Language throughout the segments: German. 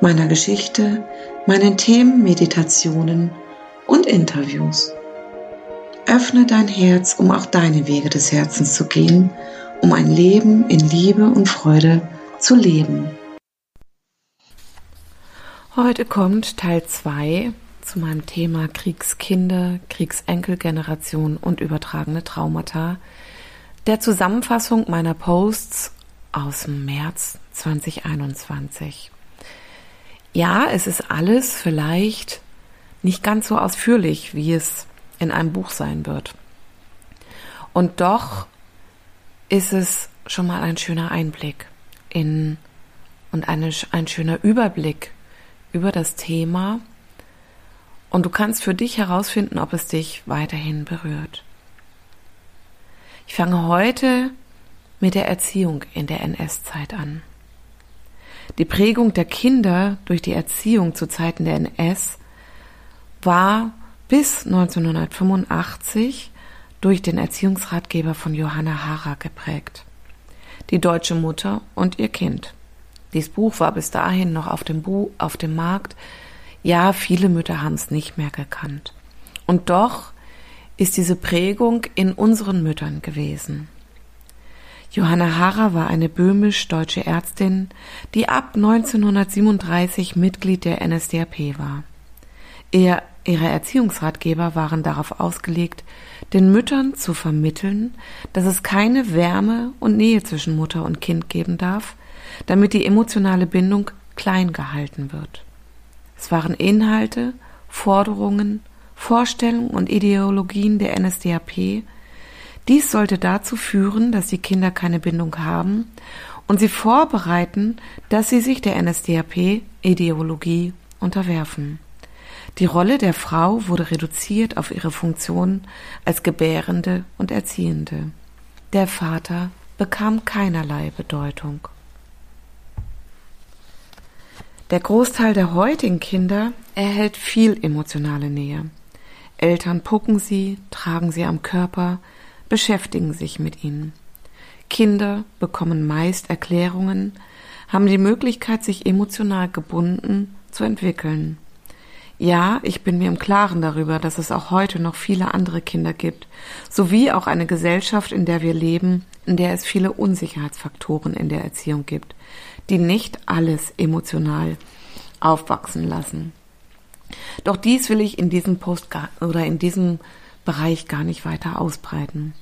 meiner Geschichte, meinen Themen, Meditationen und Interviews. Öffne dein Herz, um auch deine Wege des Herzens zu gehen, um ein Leben in Liebe und Freude zu leben. Heute kommt Teil 2 zu meinem Thema Kriegskinder, Kriegsenkelgeneration und übertragene Traumata, der Zusammenfassung meiner Posts aus dem März 2021. Ja, es ist alles vielleicht nicht ganz so ausführlich, wie es in einem Buch sein wird. Und doch ist es schon mal ein schöner Einblick in und eine, ein schöner Überblick über das Thema. Und du kannst für dich herausfinden, ob es dich weiterhin berührt. Ich fange heute mit der Erziehung in der NS-Zeit an. Die Prägung der Kinder durch die Erziehung zu Zeiten der NS war bis 1985 durch den Erziehungsratgeber von Johanna Hara geprägt. Die deutsche Mutter und ihr Kind. Dies Buch war bis dahin noch auf dem, Bu auf dem Markt. Ja, viele Mütter haben es nicht mehr gekannt. Und doch ist diese Prägung in unseren Müttern gewesen. Johanna Harrer war eine böhmisch-deutsche Ärztin, die ab 1937 Mitglied der NSDAP war. Er, ihre Erziehungsratgeber waren darauf ausgelegt, den Müttern zu vermitteln, dass es keine Wärme und Nähe zwischen Mutter und Kind geben darf, damit die emotionale Bindung klein gehalten wird. Es waren Inhalte, Forderungen, Vorstellungen und Ideologien der NSDAP, dies sollte dazu führen, dass die Kinder keine Bindung haben und sie vorbereiten, dass sie sich der NSDAP-Ideologie unterwerfen. Die Rolle der Frau wurde reduziert auf ihre Funktion als Gebärende und Erziehende. Der Vater bekam keinerlei Bedeutung. Der Großteil der heutigen Kinder erhält viel emotionale Nähe. Eltern pucken sie, tragen sie am Körper, beschäftigen sich mit ihnen. Kinder bekommen meist Erklärungen, haben die Möglichkeit, sich emotional gebunden zu entwickeln. Ja, ich bin mir im Klaren darüber, dass es auch heute noch viele andere Kinder gibt, sowie auch eine Gesellschaft, in der wir leben, in der es viele Unsicherheitsfaktoren in der Erziehung gibt, die nicht alles emotional aufwachsen lassen. Doch dies will ich in diesem Post oder in diesem Bereich gar nicht weiter ausbreiten.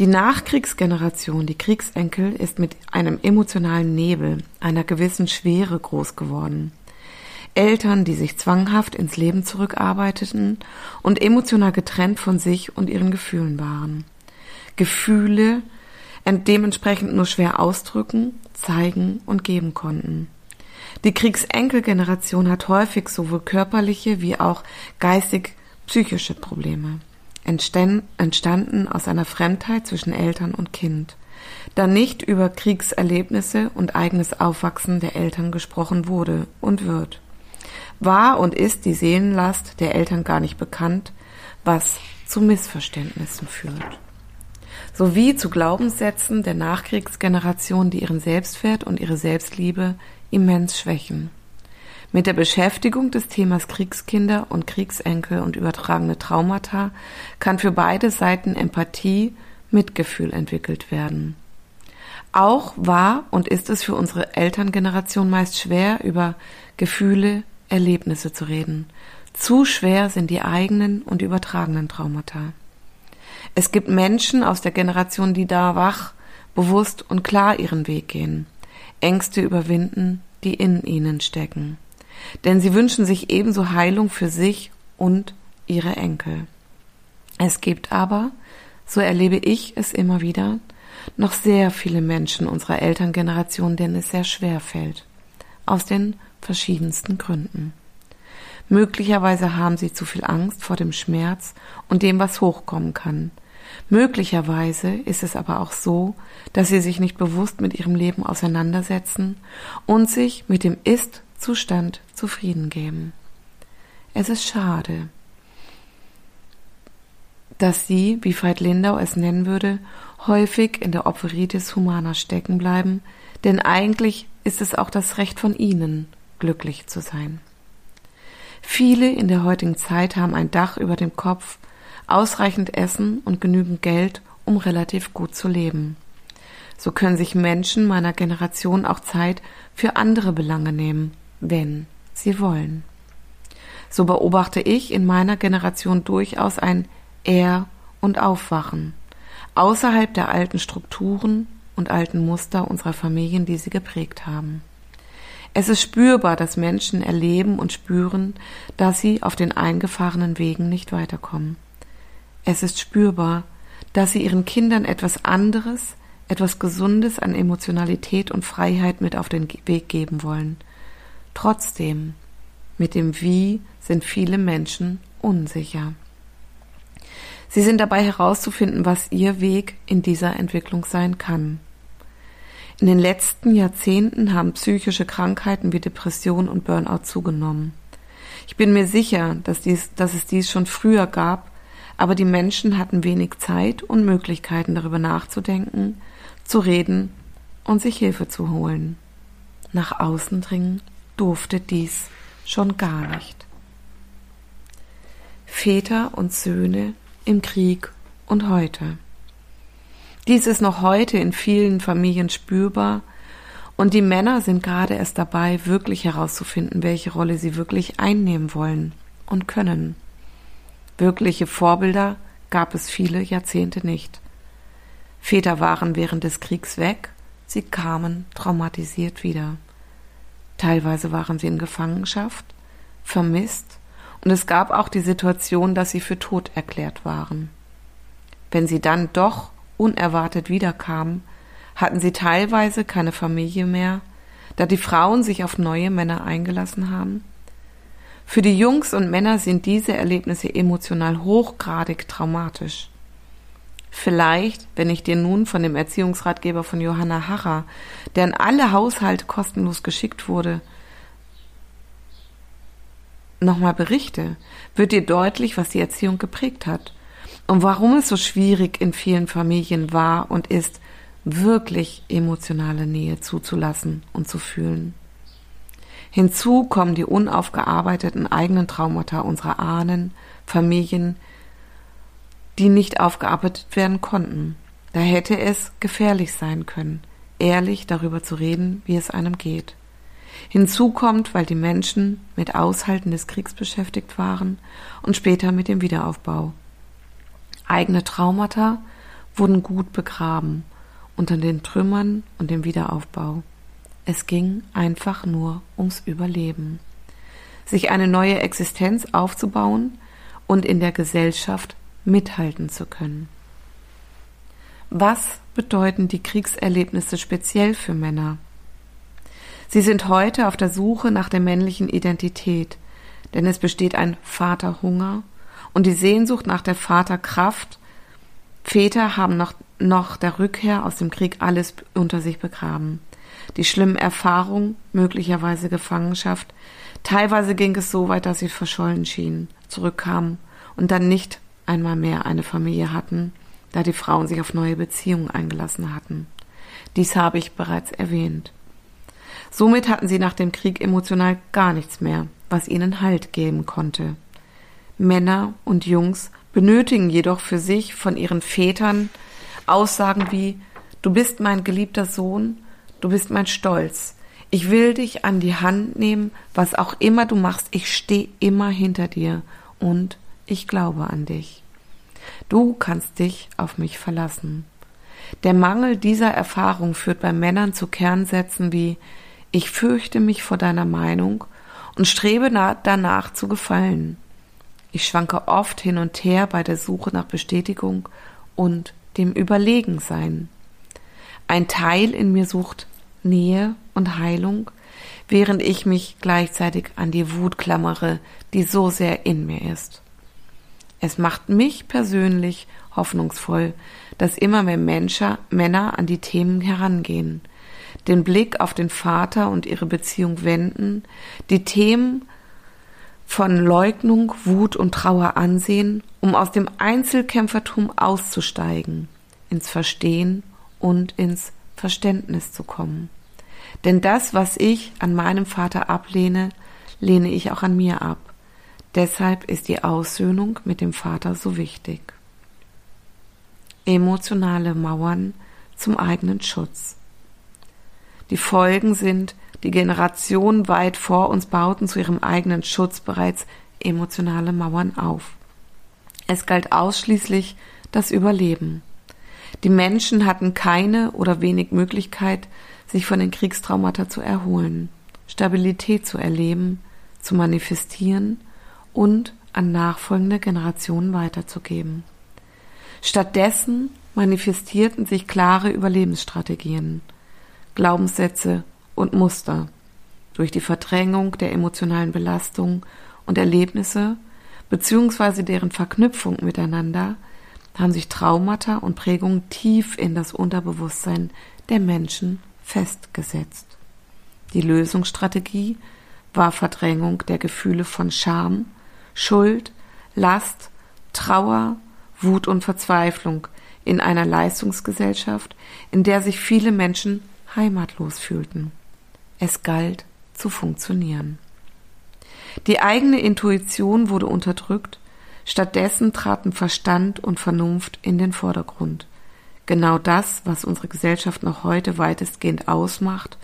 Die Nachkriegsgeneration, die Kriegsenkel, ist mit einem emotionalen Nebel, einer gewissen Schwere groß geworden. Eltern, die sich zwanghaft ins Leben zurückarbeiteten und emotional getrennt von sich und ihren Gefühlen waren. Gefühle dementsprechend nur schwer ausdrücken, zeigen und geben konnten. Die Kriegsenkelgeneration hat häufig sowohl körperliche wie auch geistig psychische Probleme entstanden aus einer Fremdheit zwischen Eltern und Kind, da nicht über Kriegserlebnisse und eigenes Aufwachsen der Eltern gesprochen wurde und wird. War und ist die Seelenlast der Eltern gar nicht bekannt, was zu Missverständnissen führt. Sowie zu Glaubenssätzen der Nachkriegsgeneration, die ihren Selbstwert und ihre Selbstliebe immens schwächen. Mit der Beschäftigung des Themas Kriegskinder und Kriegsenkel und übertragene Traumata kann für beide Seiten Empathie, Mitgefühl entwickelt werden. Auch war und ist es für unsere Elterngeneration meist schwer, über Gefühle, Erlebnisse zu reden. Zu schwer sind die eigenen und übertragenen Traumata. Es gibt Menschen aus der Generation, die da wach, bewusst und klar ihren Weg gehen, Ängste überwinden, die in ihnen stecken denn sie wünschen sich ebenso Heilung für sich und ihre Enkel. Es gibt aber, so erlebe ich es immer wieder, noch sehr viele Menschen unserer Elterngeneration, denen es sehr schwer fällt, aus den verschiedensten Gründen. Möglicherweise haben sie zu viel Angst vor dem Schmerz und dem, was hochkommen kann. Möglicherweise ist es aber auch so, dass sie sich nicht bewusst mit ihrem Leben auseinandersetzen und sich mit dem Ist-Zustand zufrieden geben. Es ist schade, dass sie, wie Veit Lindau es nennen würde, häufig in der Opferitis humana stecken bleiben, denn eigentlich ist es auch das Recht von ihnen, glücklich zu sein. Viele in der heutigen Zeit haben ein Dach über dem Kopf, ausreichend Essen und genügend Geld, um relativ gut zu leben. So können sich Menschen meiner Generation auch Zeit für andere Belange nehmen, wenn sie wollen. So beobachte ich in meiner Generation durchaus ein Er- und Aufwachen, außerhalb der alten Strukturen und alten Muster unserer Familien, die sie geprägt haben. Es ist spürbar, dass Menschen erleben und spüren, dass sie auf den eingefahrenen Wegen nicht weiterkommen. Es ist spürbar, dass sie ihren Kindern etwas anderes, etwas Gesundes an Emotionalität und Freiheit mit auf den Weg geben wollen. Trotzdem, mit dem Wie sind viele Menschen unsicher. Sie sind dabei herauszufinden, was ihr Weg in dieser Entwicklung sein kann. In den letzten Jahrzehnten haben psychische Krankheiten wie Depression und Burnout zugenommen. Ich bin mir sicher, dass, dies, dass es dies schon früher gab, aber die Menschen hatten wenig Zeit und Möglichkeiten darüber nachzudenken, zu reden und sich Hilfe zu holen. Nach außen dringen durfte dies schon gar nicht. Väter und Söhne im Krieg und heute. Dies ist noch heute in vielen Familien spürbar und die Männer sind gerade erst dabei, wirklich herauszufinden, welche Rolle sie wirklich einnehmen wollen und können. Wirkliche Vorbilder gab es viele Jahrzehnte nicht. Väter waren während des Kriegs weg, sie kamen traumatisiert wieder. Teilweise waren sie in Gefangenschaft, vermisst, und es gab auch die Situation, dass sie für tot erklärt waren. Wenn sie dann doch unerwartet wiederkamen, hatten sie teilweise keine Familie mehr, da die Frauen sich auf neue Männer eingelassen haben für die Jungs und Männer sind diese Erlebnisse emotional hochgradig traumatisch. Vielleicht, wenn ich dir nun von dem Erziehungsratgeber von Johanna Harrer, der an alle Haushalte kostenlos geschickt wurde, nochmal berichte, wird dir deutlich, was die Erziehung geprägt hat und warum es so schwierig in vielen Familien war und ist, wirklich emotionale Nähe zuzulassen und zu fühlen. Hinzu kommen die unaufgearbeiteten eigenen Traumata unserer Ahnen, Familien, die nicht aufgearbeitet werden konnten. Da hätte es gefährlich sein können, ehrlich darüber zu reden, wie es einem geht. Hinzu kommt, weil die Menschen mit Aushalten des Kriegs beschäftigt waren und später mit dem Wiederaufbau. Eigene Traumata wurden gut begraben unter den Trümmern und dem Wiederaufbau. Es ging einfach nur ums Überleben. Sich eine neue Existenz aufzubauen und in der Gesellschaft mithalten zu können. Was bedeuten die Kriegserlebnisse speziell für Männer? Sie sind heute auf der Suche nach der männlichen Identität, denn es besteht ein Vaterhunger und die Sehnsucht nach der Vaterkraft. Väter haben noch, noch der Rückkehr aus dem Krieg alles unter sich begraben die schlimmen Erfahrungen, möglicherweise Gefangenschaft. Teilweise ging es so weit, dass sie verschollen schienen, zurückkamen und dann nicht einmal mehr eine Familie hatten, da die Frauen sich auf neue Beziehungen eingelassen hatten. Dies habe ich bereits erwähnt. Somit hatten sie nach dem Krieg emotional gar nichts mehr, was ihnen Halt geben konnte. Männer und Jungs benötigen jedoch für sich von ihren Vätern Aussagen wie Du bist mein geliebter Sohn Du bist mein Stolz. Ich will dich an die Hand nehmen, was auch immer du machst. Ich stehe immer hinter dir und ich glaube an dich. Du kannst dich auf mich verlassen. Der Mangel dieser Erfahrung führt bei Männern zu Kernsätzen wie ich fürchte mich vor deiner Meinung und strebe danach zu gefallen. Ich schwanke oft hin und her bei der Suche nach Bestätigung und dem Überlegensein. Ein Teil in mir sucht Nähe und Heilung, während ich mich gleichzeitig an die Wut klammere, die so sehr in mir ist. Es macht mich persönlich hoffnungsvoll, dass immer mehr Menschen, Männer an die Themen herangehen, den Blick auf den Vater und ihre Beziehung wenden, die Themen von Leugnung, Wut und Trauer ansehen, um aus dem Einzelkämpfertum auszusteigen, ins Verstehen und ins Verständnis zu kommen. Denn das, was ich an meinem Vater ablehne, lehne ich auch an mir ab. Deshalb ist die Aussöhnung mit dem Vater so wichtig. Emotionale Mauern zum eigenen Schutz. Die Folgen sind, die Generationen weit vor uns bauten zu ihrem eigenen Schutz bereits emotionale Mauern auf. Es galt ausschließlich das Überleben. Die Menschen hatten keine oder wenig Möglichkeit, sich von den Kriegstraumata zu erholen, Stabilität zu erleben, zu manifestieren und an nachfolgende Generationen weiterzugeben. Stattdessen manifestierten sich klare Überlebensstrategien, Glaubenssätze und Muster durch die Verdrängung der emotionalen Belastung und Erlebnisse beziehungsweise deren Verknüpfung miteinander haben sich Traumata und Prägungen tief in das Unterbewusstsein der Menschen festgesetzt. Die Lösungsstrategie war Verdrängung der Gefühle von Scham, Schuld, Last, Trauer, Wut und Verzweiflung in einer Leistungsgesellschaft, in der sich viele Menschen heimatlos fühlten. Es galt zu funktionieren. Die eigene Intuition wurde unterdrückt, stattdessen traten Verstand und Vernunft in den Vordergrund. Genau das, was unsere Gesellschaft noch heute weitestgehend ausmacht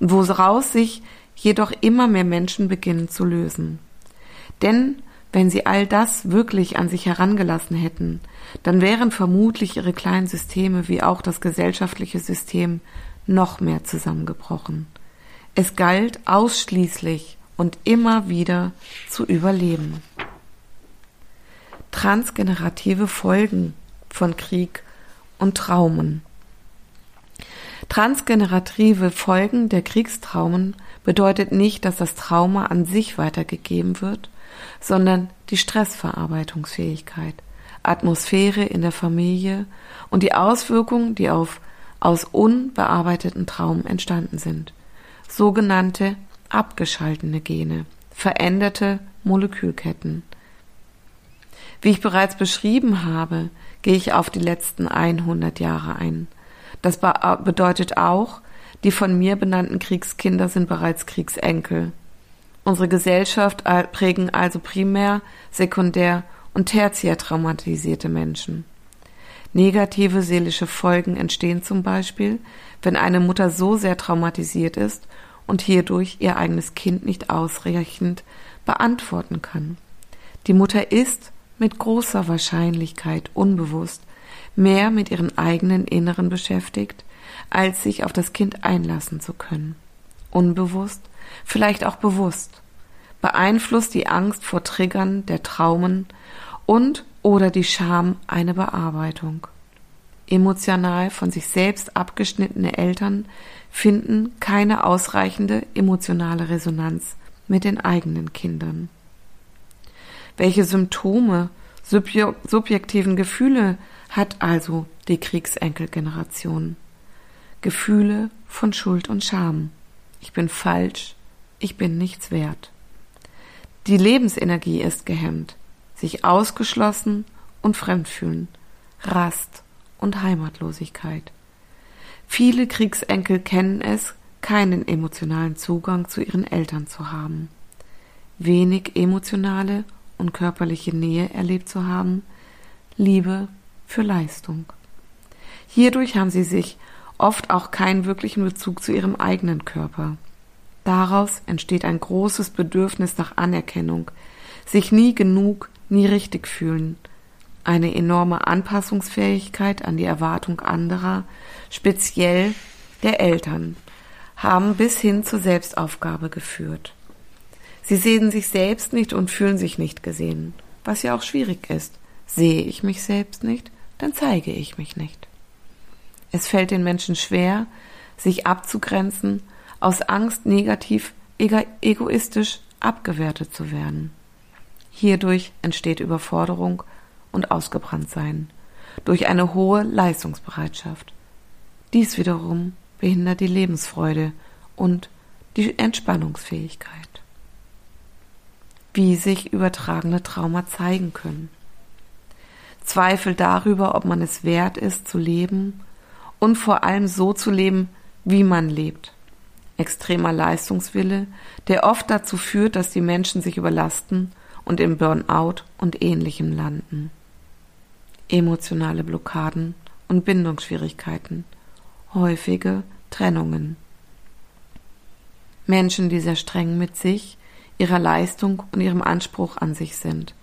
und woraus sich jedoch immer mehr Menschen beginnen zu lösen. Denn wenn sie all das wirklich an sich herangelassen hätten, dann wären vermutlich ihre kleinen Systeme wie auch das gesellschaftliche System noch mehr zusammengebrochen. Es galt ausschließlich und immer wieder zu überleben. Transgenerative Folgen von Krieg und Traumen. Transgenerative Folgen der Kriegstraumen bedeutet nicht, dass das Trauma an sich weitergegeben wird, sondern die Stressverarbeitungsfähigkeit, Atmosphäre in der Familie und die Auswirkungen, die auf aus unbearbeiteten Traumen entstanden sind. Sogenannte abgeschaltene Gene, veränderte Molekülketten. Wie ich bereits beschrieben habe, gehe ich auf die letzten 100 Jahre ein. Das bedeutet auch, die von mir benannten Kriegskinder sind bereits Kriegsenkel. Unsere Gesellschaft prägen also primär, sekundär und tertiär traumatisierte Menschen. Negative seelische Folgen entstehen zum Beispiel, wenn eine Mutter so sehr traumatisiert ist und hierdurch ihr eigenes Kind nicht ausreichend beantworten kann. Die Mutter ist mit großer Wahrscheinlichkeit unbewusst mehr mit ihren eigenen Inneren beschäftigt, als sich auf das Kind einlassen zu können. Unbewusst, vielleicht auch bewusst, beeinflusst die Angst vor Triggern der Traumen und oder die Scham eine Bearbeitung. Emotional von sich selbst abgeschnittene Eltern finden keine ausreichende emotionale Resonanz mit den eigenen Kindern. Welche Symptome, subjektiven Gefühle hat also die Kriegsenkelgeneration? Gefühle von Schuld und Scham. Ich bin falsch, ich bin nichts wert. Die Lebensenergie ist gehemmt, sich ausgeschlossen und fremd fühlen, Rast und Heimatlosigkeit. Viele Kriegsenkel kennen es, keinen emotionalen Zugang zu ihren Eltern zu haben, wenig emotionale und körperliche Nähe erlebt zu haben, Liebe für Leistung. Hierdurch haben sie sich oft auch keinen wirklichen Bezug zu ihrem eigenen Körper. Daraus entsteht ein großes Bedürfnis nach Anerkennung, sich nie genug, nie richtig fühlen, eine enorme Anpassungsfähigkeit an die Erwartung anderer, speziell der Eltern, haben bis hin zur Selbstaufgabe geführt. Sie sehen sich selbst nicht und fühlen sich nicht gesehen, was ja auch schwierig ist. Sehe ich mich selbst nicht, dann zeige ich mich nicht. Es fällt den Menschen schwer, sich abzugrenzen, aus Angst negativ egoistisch abgewertet zu werden. Hierdurch entsteht Überforderung und Ausgebranntsein durch eine hohe Leistungsbereitschaft. Dies wiederum behindert die Lebensfreude und die Entspannungsfähigkeit. Wie sich übertragene Trauma zeigen können. Zweifel darüber, ob man es wert ist zu leben und vor allem so zu leben, wie man lebt. Extremer Leistungswille, der oft dazu führt, dass die Menschen sich überlasten und im Burnout und ähnlichem landen. Emotionale Blockaden und Bindungsschwierigkeiten, häufige Trennungen. Menschen, die sehr streng mit sich, ihrer Leistung und ihrem Anspruch an sich sind.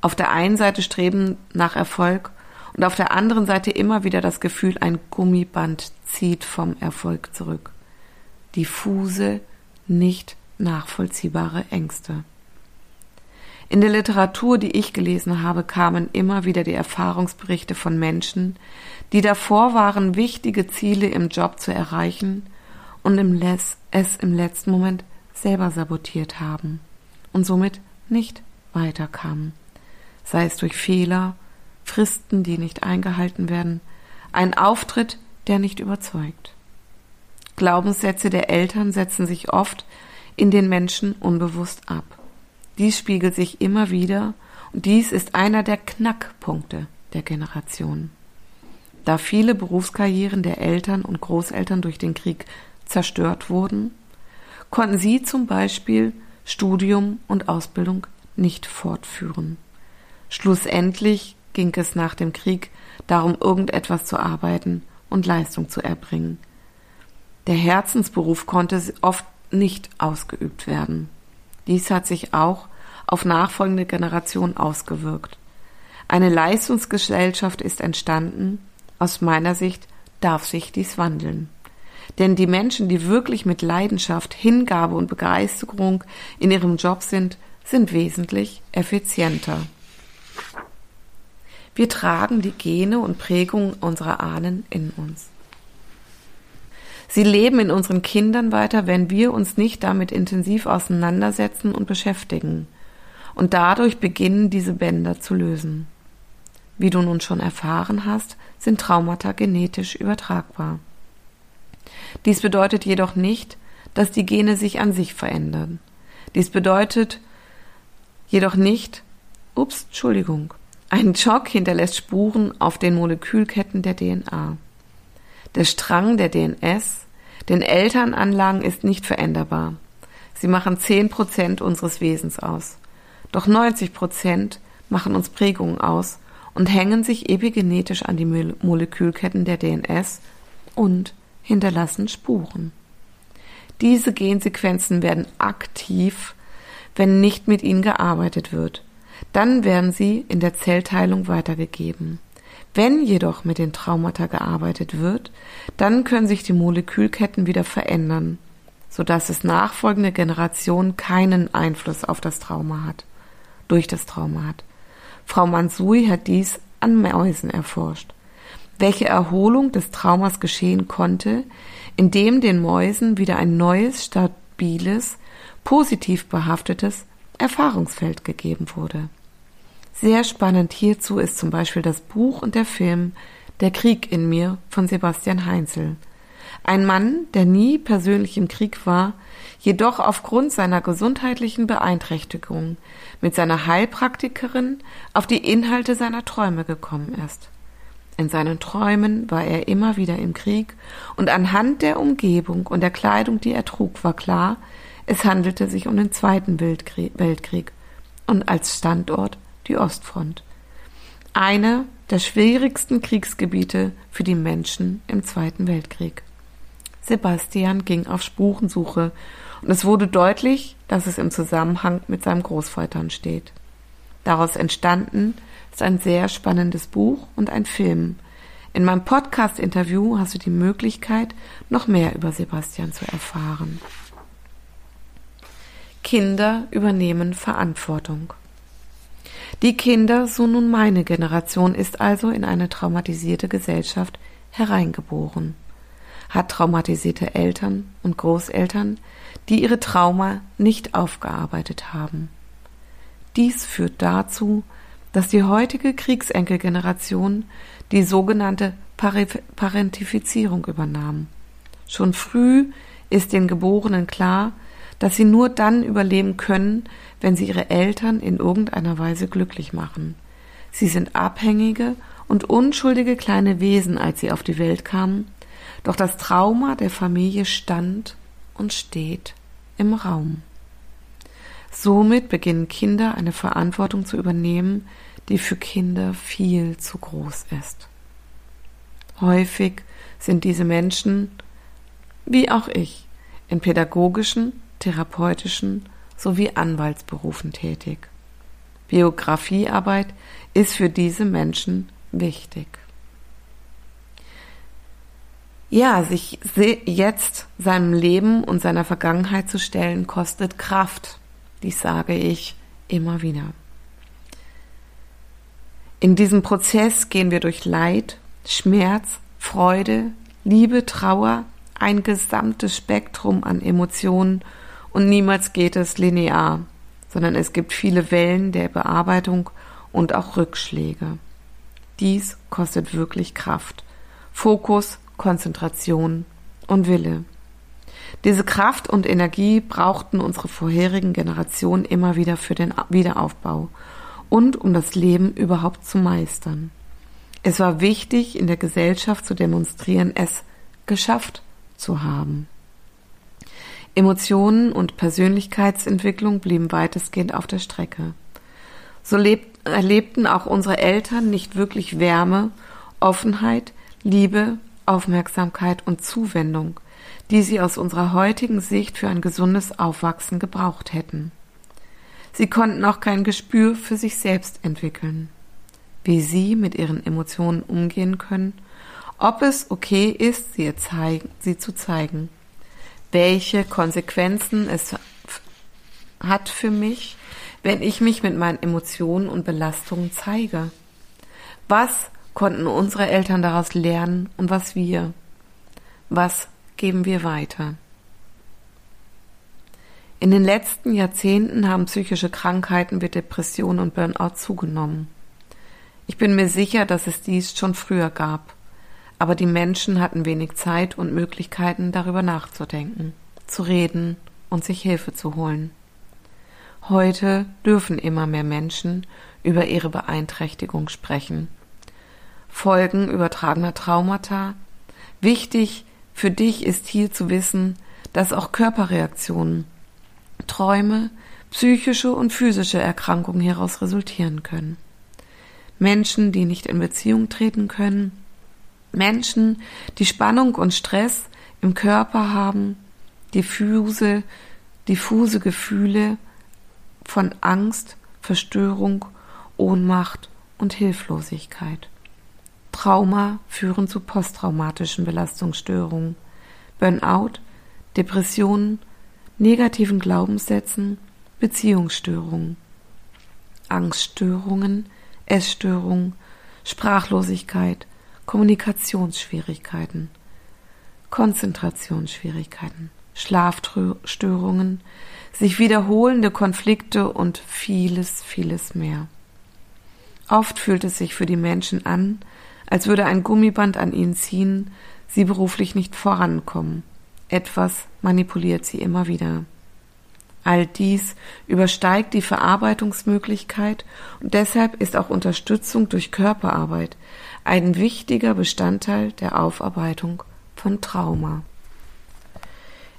Auf der einen Seite streben nach Erfolg und auf der anderen Seite immer wieder das Gefühl, ein Gummiband zieht vom Erfolg zurück. Diffuse, nicht nachvollziehbare Ängste. In der Literatur, die ich gelesen habe, kamen immer wieder die Erfahrungsberichte von Menschen, die davor waren, wichtige Ziele im Job zu erreichen und es im letzten Moment selber sabotiert haben und somit nicht weiterkamen, sei es durch Fehler, Fristen, die nicht eingehalten werden, ein Auftritt, der nicht überzeugt. Glaubenssätze der Eltern setzen sich oft in den Menschen unbewusst ab. Dies spiegelt sich immer wieder und dies ist einer der Knackpunkte der Generation. Da viele Berufskarrieren der Eltern und Großeltern durch den Krieg zerstört wurden, konnten sie zum Beispiel Studium und Ausbildung nicht fortführen. Schlussendlich ging es nach dem Krieg darum, irgendetwas zu arbeiten und Leistung zu erbringen. Der Herzensberuf konnte oft nicht ausgeübt werden. Dies hat sich auch auf nachfolgende Generationen ausgewirkt. Eine Leistungsgesellschaft ist entstanden. Aus meiner Sicht darf sich dies wandeln. Denn die Menschen, die wirklich mit Leidenschaft, Hingabe und Begeisterung in ihrem Job sind, sind wesentlich effizienter. Wir tragen die Gene und Prägungen unserer Ahnen in uns. Sie leben in unseren Kindern weiter, wenn wir uns nicht damit intensiv auseinandersetzen und beschäftigen. Und dadurch beginnen diese Bänder zu lösen. Wie du nun schon erfahren hast, sind Traumata genetisch übertragbar. Dies bedeutet jedoch nicht, dass die Gene sich an sich verändern. Dies bedeutet jedoch nicht, ups, Entschuldigung, ein Schock hinterlässt Spuren auf den Molekülketten der DNA. Der Strang der DNS, den Elternanlagen ist nicht veränderbar. Sie machen zehn Prozent unseres Wesens aus. Doch 90 Prozent machen uns Prägungen aus und hängen sich epigenetisch an die Molekülketten der DNS und hinterlassen Spuren. Diese Gensequenzen werden aktiv, wenn nicht mit ihnen gearbeitet wird. Dann werden sie in der Zellteilung weitergegeben. Wenn jedoch mit den Traumata gearbeitet wird, dann können sich die Molekülketten wieder verändern, sodass es nachfolgende Generationen keinen Einfluss auf das Trauma hat, durch das Trauma hat. Frau Mansui hat dies an Mäusen erforscht. Welche Erholung des Traumas geschehen konnte, indem den Mäusen wieder ein neues, stabiles, positiv behaftetes Erfahrungsfeld gegeben wurde. Sehr spannend hierzu ist zum Beispiel das Buch und der Film Der Krieg in mir von Sebastian Heinzel. Ein Mann, der nie persönlich im Krieg war, jedoch aufgrund seiner gesundheitlichen Beeinträchtigung mit seiner Heilpraktikerin auf die Inhalte seiner Träume gekommen ist. In seinen Träumen war er immer wieder im Krieg und anhand der Umgebung und der Kleidung, die er trug, war klar, es handelte sich um den Zweiten Weltkrieg und als Standort die Ostfront. Eine der schwierigsten Kriegsgebiete für die Menschen im Zweiten Weltkrieg. Sebastian ging auf Spurensuche und es wurde deutlich, dass es im Zusammenhang mit seinem Großvater steht. Daraus entstanden ist ein sehr spannendes Buch und ein Film. In meinem Podcast-Interview hast du die Möglichkeit, noch mehr über Sebastian zu erfahren. Kinder übernehmen Verantwortung. Die Kinder, so nun meine Generation, ist also in eine traumatisierte Gesellschaft hereingeboren. hat traumatisierte Eltern und Großeltern, die ihre Trauma nicht aufgearbeitet haben. Dies führt dazu, dass die heutige Kriegsenkelgeneration die sogenannte Parentifizierung übernahm. Schon früh ist den Geborenen klar, dass sie nur dann überleben können, wenn sie ihre Eltern in irgendeiner Weise glücklich machen. Sie sind abhängige und unschuldige kleine Wesen, als sie auf die Welt kamen, doch das Trauma der Familie stand und steht im Raum. Somit beginnen Kinder eine Verantwortung zu übernehmen, die für Kinder viel zu groß ist. Häufig sind diese Menschen, wie auch ich, in pädagogischen, therapeutischen sowie Anwaltsberufen tätig. Biografiearbeit ist für diese Menschen wichtig. Ja, sich jetzt seinem Leben und seiner Vergangenheit zu stellen, kostet Kraft. Dies sage ich immer wieder. In diesem Prozess gehen wir durch Leid, Schmerz, Freude, Liebe, Trauer, ein gesamtes Spektrum an Emotionen und niemals geht es linear, sondern es gibt viele Wellen der Bearbeitung und auch Rückschläge. Dies kostet wirklich Kraft, Fokus, Konzentration und Wille. Diese Kraft und Energie brauchten unsere vorherigen Generationen immer wieder für den Wiederaufbau und um das Leben überhaupt zu meistern. Es war wichtig, in der Gesellschaft zu demonstrieren, es geschafft zu haben. Emotionen und Persönlichkeitsentwicklung blieben weitestgehend auf der Strecke. So lebt, erlebten auch unsere Eltern nicht wirklich Wärme, Offenheit, Liebe, Aufmerksamkeit und Zuwendung, die sie aus unserer heutigen Sicht für ein gesundes Aufwachsen gebraucht hätten. Sie konnten auch kein Gespür für sich selbst entwickeln, wie sie mit ihren Emotionen umgehen können, ob es okay ist, sie, zeigen, sie zu zeigen, welche Konsequenzen es hat für mich, wenn ich mich mit meinen Emotionen und Belastungen zeige. Was konnten unsere Eltern daraus lernen und was wir? Was geben wir weiter? In den letzten Jahrzehnten haben psychische Krankheiten wie Depression und Burnout zugenommen. Ich bin mir sicher, dass es dies schon früher gab, aber die Menschen hatten wenig Zeit und Möglichkeiten, darüber nachzudenken, zu reden und sich Hilfe zu holen. Heute dürfen immer mehr Menschen über ihre Beeinträchtigung sprechen. Folgen übertragener Traumata. Wichtig für dich ist hier zu wissen, dass auch Körperreaktionen Träume, psychische und physische Erkrankungen hieraus resultieren können. Menschen, die nicht in Beziehung treten können, Menschen, die Spannung und Stress im Körper haben, diffuse, diffuse Gefühle von Angst, Verstörung, Ohnmacht und Hilflosigkeit. Trauma führen zu posttraumatischen Belastungsstörungen, Burnout, Depressionen, negativen Glaubenssätzen, Beziehungsstörungen, Angststörungen, Essstörungen, Sprachlosigkeit, Kommunikationsschwierigkeiten, Konzentrationsschwierigkeiten, Schlafstörungen, sich wiederholende Konflikte und vieles, vieles mehr. Oft fühlt es sich für die Menschen an, als würde ein Gummiband an ihnen ziehen, sie beruflich nicht vorankommen etwas manipuliert sie immer wieder. All dies übersteigt die Verarbeitungsmöglichkeit und deshalb ist auch Unterstützung durch Körperarbeit ein wichtiger Bestandteil der Aufarbeitung von Trauma.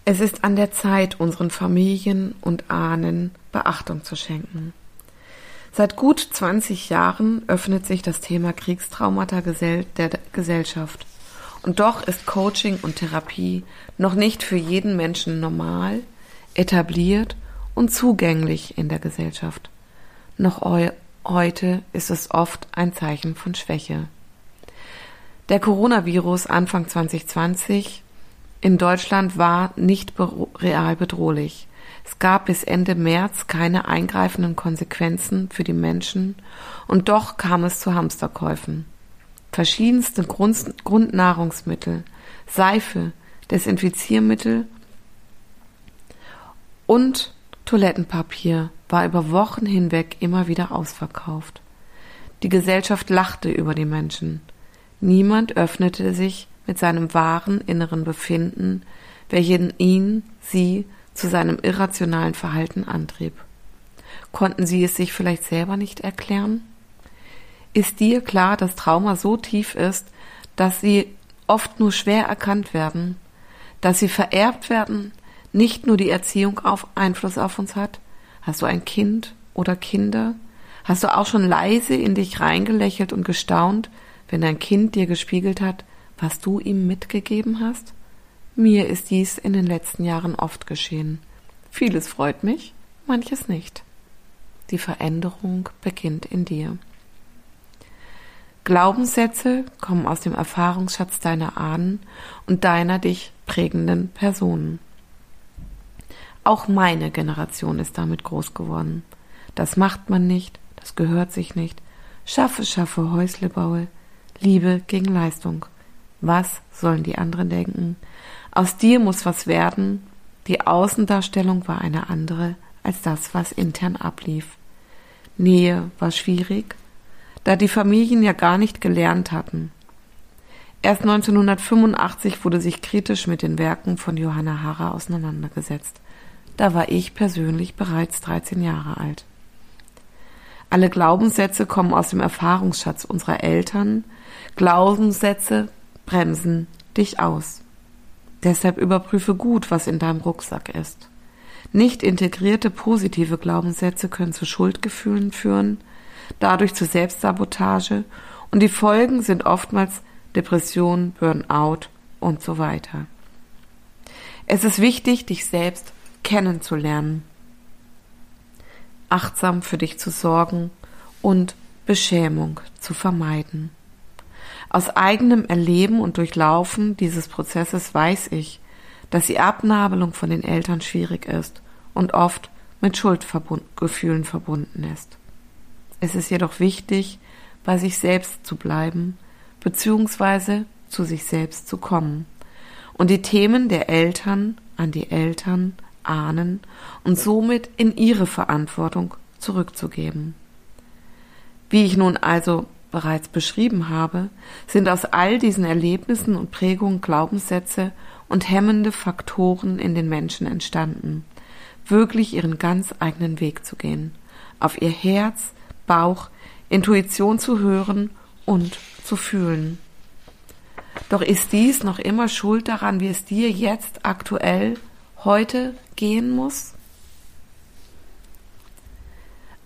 Es ist an der Zeit, unseren Familien und Ahnen Beachtung zu schenken. Seit gut 20 Jahren öffnet sich das Thema Kriegstraumata der Gesellschaft und doch ist Coaching und Therapie noch nicht für jeden Menschen normal, etabliert und zugänglich in der Gesellschaft. Noch heute ist es oft ein Zeichen von Schwäche. Der Coronavirus Anfang 2020 in Deutschland war nicht real bedrohlich. Es gab bis Ende März keine eingreifenden Konsequenzen für die Menschen und doch kam es zu Hamsterkäufen verschiedenste Grund Grundnahrungsmittel, Seife, Desinfiziermittel und Toilettenpapier war über Wochen hinweg immer wieder ausverkauft. Die Gesellschaft lachte über die Menschen. Niemand öffnete sich mit seinem wahren inneren Befinden, welchen ihn, sie zu seinem irrationalen Verhalten antrieb. Konnten sie es sich vielleicht selber nicht erklären? Ist dir klar, dass Trauma so tief ist, dass sie oft nur schwer erkannt werden, dass sie vererbt werden, nicht nur die Erziehung auf Einfluss auf uns hat? Hast du ein Kind oder Kinder? Hast du auch schon leise in dich reingelächelt und gestaunt, wenn dein Kind dir gespiegelt hat, was du ihm mitgegeben hast? Mir ist dies in den letzten Jahren oft geschehen. Vieles freut mich, manches nicht. Die Veränderung beginnt in dir. Glaubenssätze kommen aus dem Erfahrungsschatz deiner Ahnen und deiner dich prägenden Personen. Auch meine Generation ist damit groß geworden. Das macht man nicht, das gehört sich nicht. Schaffe, schaffe, Häusle baue. Liebe gegen Leistung. Was sollen die anderen denken? Aus dir muss was werden. Die Außendarstellung war eine andere als das, was intern ablief. Nähe war schwierig, da die Familien ja gar nicht gelernt hatten. Erst 1985 wurde sich kritisch mit den Werken von Johanna Harrer auseinandergesetzt. Da war ich persönlich bereits 13 Jahre alt. Alle Glaubenssätze kommen aus dem Erfahrungsschatz unserer Eltern. Glaubenssätze bremsen dich aus. Deshalb überprüfe gut, was in deinem Rucksack ist. Nicht integrierte positive Glaubenssätze können zu Schuldgefühlen führen, dadurch zu Selbstsabotage und die Folgen sind oftmals Depression, Burnout und so weiter. Es ist wichtig, dich selbst kennenzulernen, achtsam für dich zu sorgen und Beschämung zu vermeiden. Aus eigenem Erleben und Durchlaufen dieses Prozesses weiß ich, dass die Abnabelung von den Eltern schwierig ist und oft mit Schuldgefühlen verbunden ist. Es ist jedoch wichtig, bei sich selbst zu bleiben, beziehungsweise zu sich selbst zu kommen und die Themen der Eltern an die Eltern, Ahnen und somit in ihre Verantwortung zurückzugeben. Wie ich nun also bereits beschrieben habe, sind aus all diesen Erlebnissen und Prägungen Glaubenssätze und hemmende Faktoren in den Menschen entstanden, wirklich ihren ganz eigenen Weg zu gehen, auf ihr Herz, Bauch, Intuition zu hören und zu fühlen. Doch ist dies noch immer schuld daran, wie es dir jetzt aktuell heute gehen muss?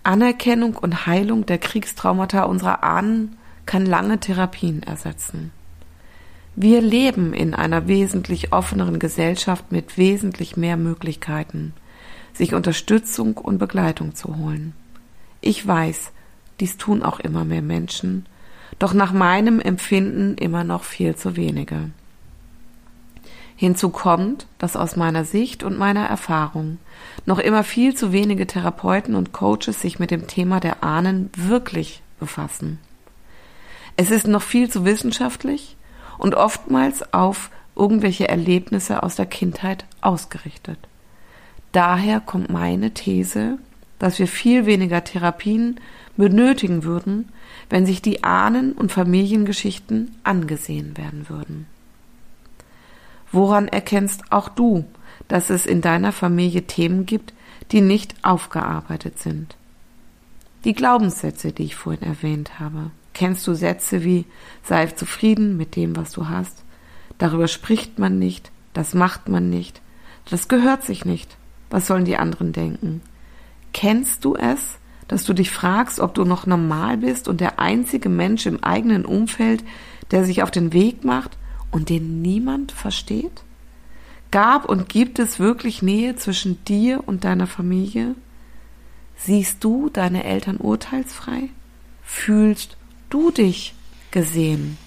Anerkennung und Heilung der Kriegstraumata unserer Ahnen kann lange Therapien ersetzen. Wir leben in einer wesentlich offeneren Gesellschaft mit wesentlich mehr Möglichkeiten, sich Unterstützung und Begleitung zu holen. Ich weiß, dies tun auch immer mehr Menschen, doch nach meinem Empfinden immer noch viel zu wenige. Hinzu kommt, dass aus meiner Sicht und meiner Erfahrung noch immer viel zu wenige Therapeuten und Coaches sich mit dem Thema der Ahnen wirklich befassen. Es ist noch viel zu wissenschaftlich und oftmals auf irgendwelche Erlebnisse aus der Kindheit ausgerichtet. Daher kommt meine These, dass wir viel weniger Therapien benötigen würden, wenn sich die Ahnen- und Familiengeschichten angesehen werden würden. Woran erkennst auch du, dass es in deiner Familie Themen gibt, die nicht aufgearbeitet sind? Die Glaubenssätze, die ich vorhin erwähnt habe. Kennst du Sätze wie sei zufrieden mit dem, was du hast? Darüber spricht man nicht, das macht man nicht, das gehört sich nicht. Was sollen die anderen denken? Kennst du es, dass du dich fragst, ob du noch normal bist und der einzige Mensch im eigenen Umfeld, der sich auf den Weg macht, und den niemand versteht? Gab und gibt es wirklich Nähe zwischen dir und deiner Familie? Siehst du deine Eltern urteilsfrei? Fühlst du dich gesehen?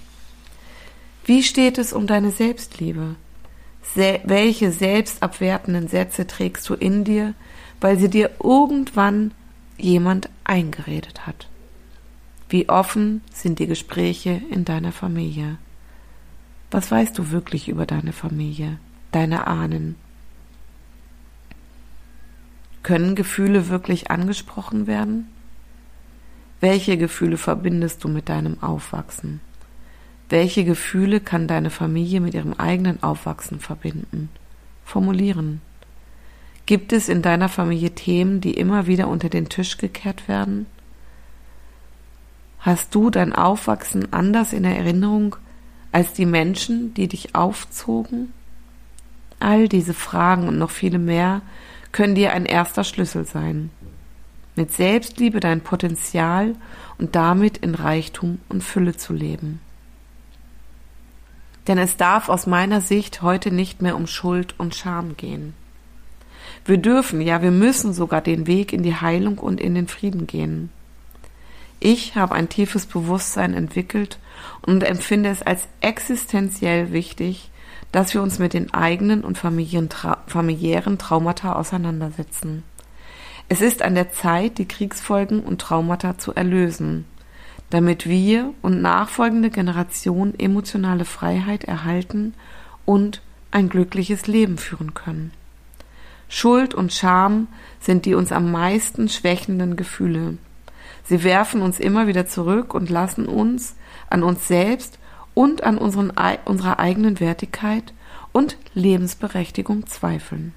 Wie steht es um deine Selbstliebe? Se welche selbstabwertenden Sätze trägst du in dir, weil sie dir irgendwann jemand eingeredet hat? Wie offen sind die Gespräche in deiner Familie? Was weißt du wirklich über deine Familie? deine Ahnen. Können Gefühle wirklich angesprochen werden? Welche Gefühle verbindest du mit deinem Aufwachsen? Welche Gefühle kann deine Familie mit ihrem eigenen Aufwachsen verbinden? Formulieren. Gibt es in deiner Familie Themen, die immer wieder unter den Tisch gekehrt werden? Hast du dein Aufwachsen anders in Erinnerung als die Menschen, die dich aufzogen? All diese Fragen und noch viele mehr können dir ein erster Schlüssel sein. Mit Selbstliebe dein Potenzial und damit in Reichtum und Fülle zu leben. Denn es darf aus meiner Sicht heute nicht mehr um Schuld und Scham gehen. Wir dürfen, ja, wir müssen sogar den Weg in die Heilung und in den Frieden gehen. Ich habe ein tiefes Bewusstsein entwickelt und empfinde es als existenziell wichtig, dass wir uns mit den eigenen und familiären Traumata auseinandersetzen. Es ist an der Zeit, die Kriegsfolgen und Traumata zu erlösen, damit wir und nachfolgende Generationen emotionale Freiheit erhalten und ein glückliches Leben führen können. Schuld und Scham sind die uns am meisten schwächenden Gefühle. Sie werfen uns immer wieder zurück und lassen uns an uns selbst und an unseren, unserer eigenen Wertigkeit und Lebensberechtigung zweifeln.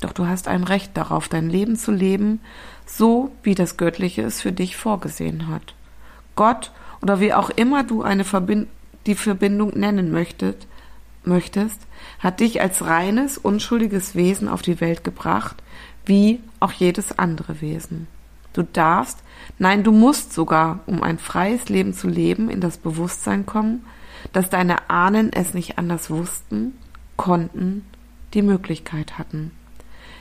Doch du hast ein Recht darauf, dein Leben zu leben, so wie das Göttliche es für dich vorgesehen hat. Gott oder wie auch immer du eine Verbind die Verbindung nennen möchtet, möchtest, hat dich als reines, unschuldiges Wesen auf die Welt gebracht, wie auch jedes andere Wesen. Du darfst, nein, du musst sogar, um ein freies Leben zu leben, in das Bewusstsein kommen, dass deine Ahnen es nicht anders wussten, konnten, die Möglichkeit hatten.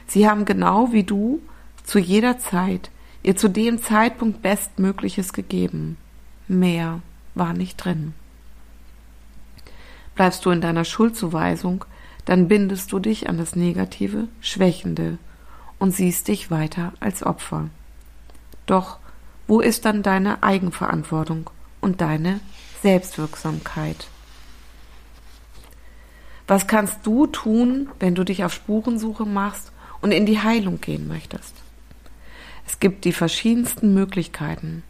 Sie haben genau wie du zu jeder Zeit ihr zu dem Zeitpunkt Bestmögliches gegeben. Mehr war nicht drin. Bleibst du in deiner Schuldzuweisung, dann bindest du dich an das Negative, Schwächende und siehst dich weiter als Opfer. Doch wo ist dann deine Eigenverantwortung und deine Selbstwirksamkeit? Was kannst du tun, wenn du dich auf Spurensuche machst und in die Heilung gehen möchtest? Es gibt die verschiedensten Möglichkeiten.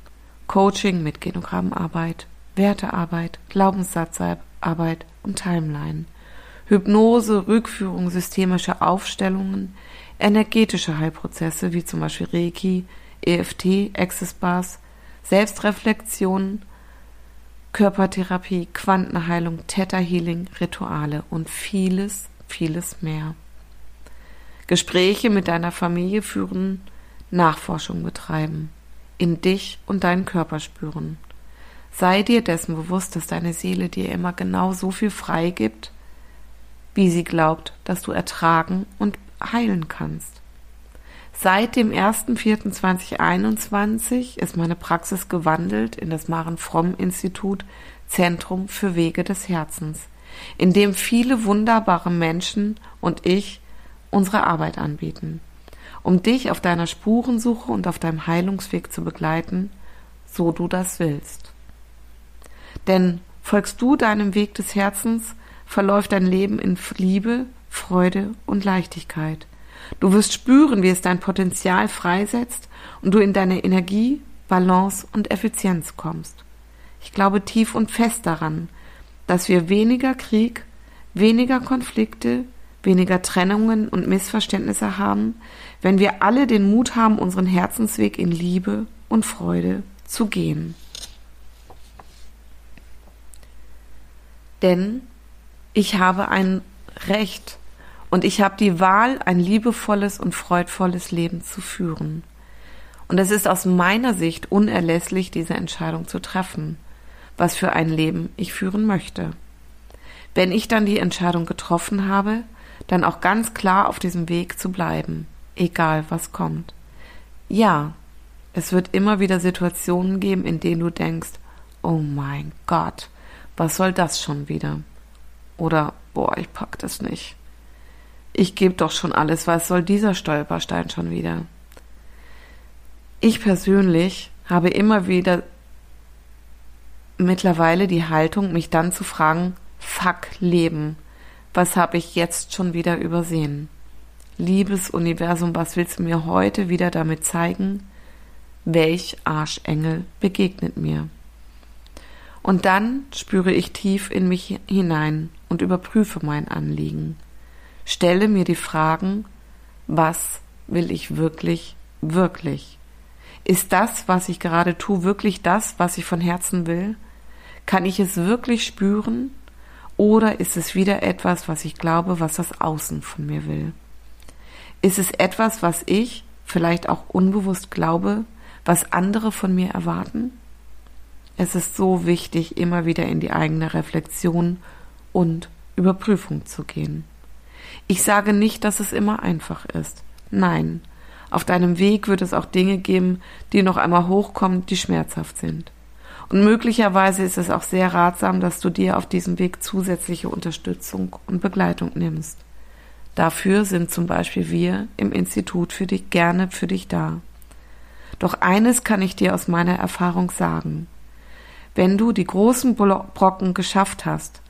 Coaching mit Genogrammarbeit, Wertearbeit, Glaubenssatzarbeit und Timeline. Hypnose, Rückführung, systemische Aufstellungen, energetische Heilprozesse wie zum Beispiel Reiki, EFT, Access Bars, Selbstreflexion, Körpertherapie, Quantenheilung, Theta Healing, Rituale und vieles, vieles mehr. Gespräche mit deiner Familie führen, Nachforschung betreiben, in dich und deinen Körper spüren. Sei dir dessen bewusst, dass deine Seele dir immer genau so viel frei gibt, wie sie glaubt, dass du ertragen und heilen kannst. Seit dem 1.4.2021 ist meine Praxis gewandelt in das Maren Fromm Institut Zentrum für Wege des Herzens, in dem viele wunderbare Menschen und ich unsere Arbeit anbieten, um dich auf deiner Spurensuche und auf deinem Heilungsweg zu begleiten, so du das willst. Denn folgst du deinem Weg des Herzens, verläuft dein Leben in Liebe, Freude und Leichtigkeit. Du wirst spüren, wie es dein Potenzial freisetzt und du in deine Energie, Balance und Effizienz kommst. Ich glaube tief und fest daran, dass wir weniger Krieg, weniger Konflikte, weniger Trennungen und Missverständnisse haben, wenn wir alle den Mut haben, unseren Herzensweg in Liebe und Freude zu gehen. Denn ich habe ein Recht und ich habe die Wahl, ein liebevolles und freudvolles Leben zu führen. Und es ist aus meiner Sicht unerlässlich, diese Entscheidung zu treffen, was für ein Leben ich führen möchte. Wenn ich dann die Entscheidung getroffen habe, dann auch ganz klar auf diesem Weg zu bleiben, egal was kommt. Ja, es wird immer wieder Situationen geben, in denen du denkst, oh mein Gott, was soll das schon wieder? Oder, boah, ich pack das nicht ich gebe doch schon alles, was soll dieser Stolperstein schon wieder? Ich persönlich habe immer wieder mittlerweile die Haltung, mich dann zu fragen, fuck Leben, was habe ich jetzt schon wieder übersehen? Liebes Universum, was willst du mir heute wieder damit zeigen? Welch Arschengel begegnet mir? Und dann spüre ich tief in mich hinein und überprüfe mein Anliegen. Stelle mir die Fragen, was will ich wirklich, wirklich? Ist das, was ich gerade tue, wirklich das, was ich von Herzen will? Kann ich es wirklich spüren? Oder ist es wieder etwas, was ich glaube, was das Außen von mir will? Ist es etwas, was ich vielleicht auch unbewusst glaube, was andere von mir erwarten? Es ist so wichtig, immer wieder in die eigene Reflexion und Überprüfung zu gehen. Ich sage nicht, dass es immer einfach ist. Nein, auf deinem Weg wird es auch Dinge geben, die noch einmal hochkommen, die schmerzhaft sind. Und möglicherweise ist es auch sehr ratsam, dass du dir auf diesem Weg zusätzliche Unterstützung und Begleitung nimmst. Dafür sind zum Beispiel wir im Institut für dich gerne für dich da. Doch eines kann ich dir aus meiner Erfahrung sagen. Wenn du die großen Brocken geschafft hast,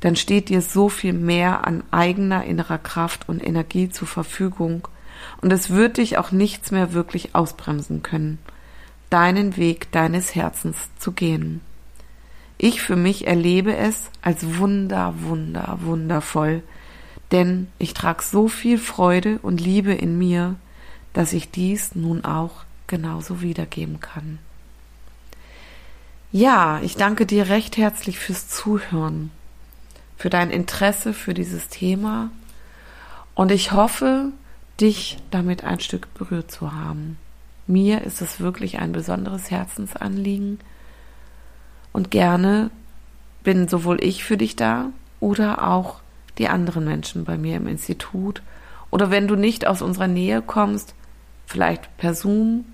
dann steht dir so viel mehr an eigener innerer Kraft und Energie zur Verfügung und es wird dich auch nichts mehr wirklich ausbremsen können, deinen Weg deines Herzens zu gehen. Ich für mich erlebe es als wunder, wunder, wundervoll, denn ich trage so viel Freude und Liebe in mir, dass ich dies nun auch genauso wiedergeben kann. Ja, ich danke dir recht herzlich fürs Zuhören, für dein Interesse für dieses Thema und ich hoffe, dich damit ein Stück berührt zu haben. Mir ist es wirklich ein besonderes Herzensanliegen und gerne bin sowohl ich für dich da oder auch die anderen Menschen bei mir im Institut oder wenn du nicht aus unserer Nähe kommst, vielleicht per Zoom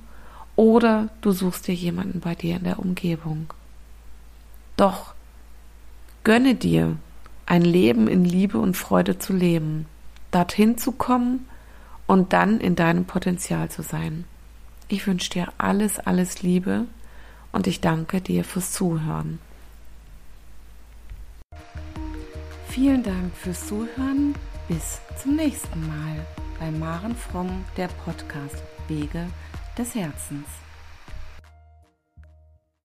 oder du suchst dir jemanden bei dir in der Umgebung. Doch gönne dir ein Leben in Liebe und Freude zu leben, dorthin zu kommen und dann in deinem Potenzial zu sein. Ich wünsche dir alles, alles Liebe und ich danke dir fürs Zuhören. Vielen Dank fürs Zuhören. Bis zum nächsten Mal bei Maren Fromm, der Podcast Wege des Herzens.